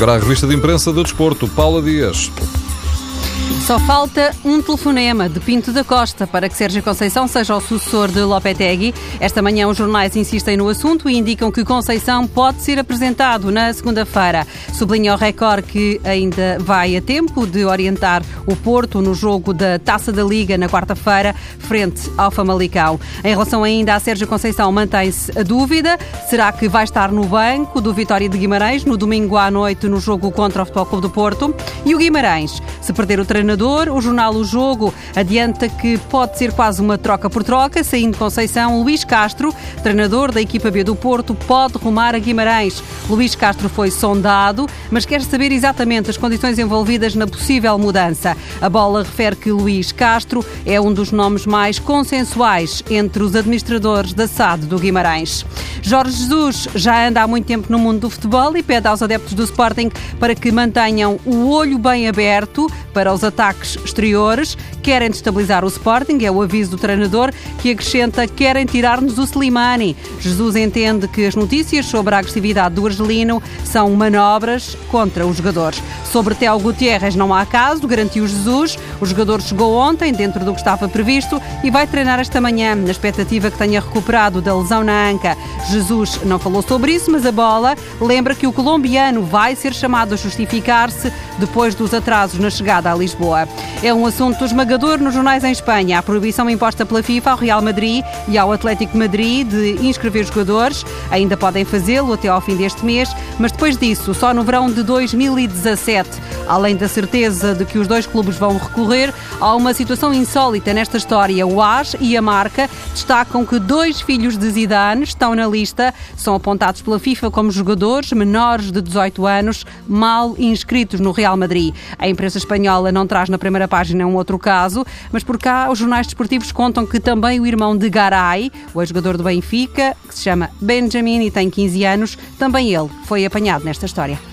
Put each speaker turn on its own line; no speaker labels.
Agora a revista de imprensa do desporto, Paula Dias.
Só falta um telefonema de Pinto da Costa para que Sérgio Conceição seja o sucessor de Lopetegui. Esta manhã os jornais insistem no assunto e indicam que Conceição pode ser apresentado na segunda-feira. Sublinha o Record que ainda vai a tempo de orientar o Porto no jogo da Taça da Liga na quarta-feira, frente ao Famalicão. Em relação ainda a Sérgio Conceição, mantém-se a dúvida. Será que vai estar no banco do Vitória de Guimarães no domingo à noite no jogo contra o Futebol Clube do Porto? E o Guimarães, se perder o treinador o jornal O Jogo adianta que pode ser quase uma troca por troca, saindo Conceição, Luís Castro, treinador da equipa B do Porto, pode rumar a Guimarães. Luís Castro foi sondado, mas quer saber exatamente as condições envolvidas na possível mudança. A bola refere que Luís Castro é um dos nomes mais consensuais entre os administradores da SAD do Guimarães. Jorge Jesus já anda há muito tempo no mundo do futebol e pede aos adeptos do Sporting para que mantenham o olho bem aberto para os ataques exteriores. Querem destabilizar o Sporting, é o aviso do treinador, que acrescenta querem tirar-nos o Slimani. Jesus entende que as notícias sobre a agressividade do argelino são manobras contra os jogadores. Sobre Theo Gutierrez não há caso, garantiu Jesus. O jogador chegou ontem, dentro do que estava previsto, e vai treinar esta manhã, na expectativa que tenha recuperado da lesão na anca. Jesus não falou sobre isso, mas a bola lembra que o colombiano vai ser chamado a justificar-se depois dos atrasos na chegada a Lisboa. É um assunto esmagador nos jornais em Espanha. A proibição imposta pela FIFA ao Real Madrid e ao Atlético Madrid de inscrever jogadores. Ainda podem fazê-lo até ao fim deste mês, mas depois disso, só no verão de 2017. Além da certeza de que os dois clubes vão recorrer, há uma situação insólita nesta história. O AS e a marca destacam que dois filhos de Zidane estão na lista, são apontados pela FIFA como jogadores menores de 18 anos, mal inscritos no Real Madrid. A imprensa espanhola não traz na primeira página um outro caso, mas por cá os jornais desportivos contam que também o irmão de Garay, o ex-jogador do Benfica, que se chama Benjamin e tem 15 anos, também ele foi apanhado nesta história.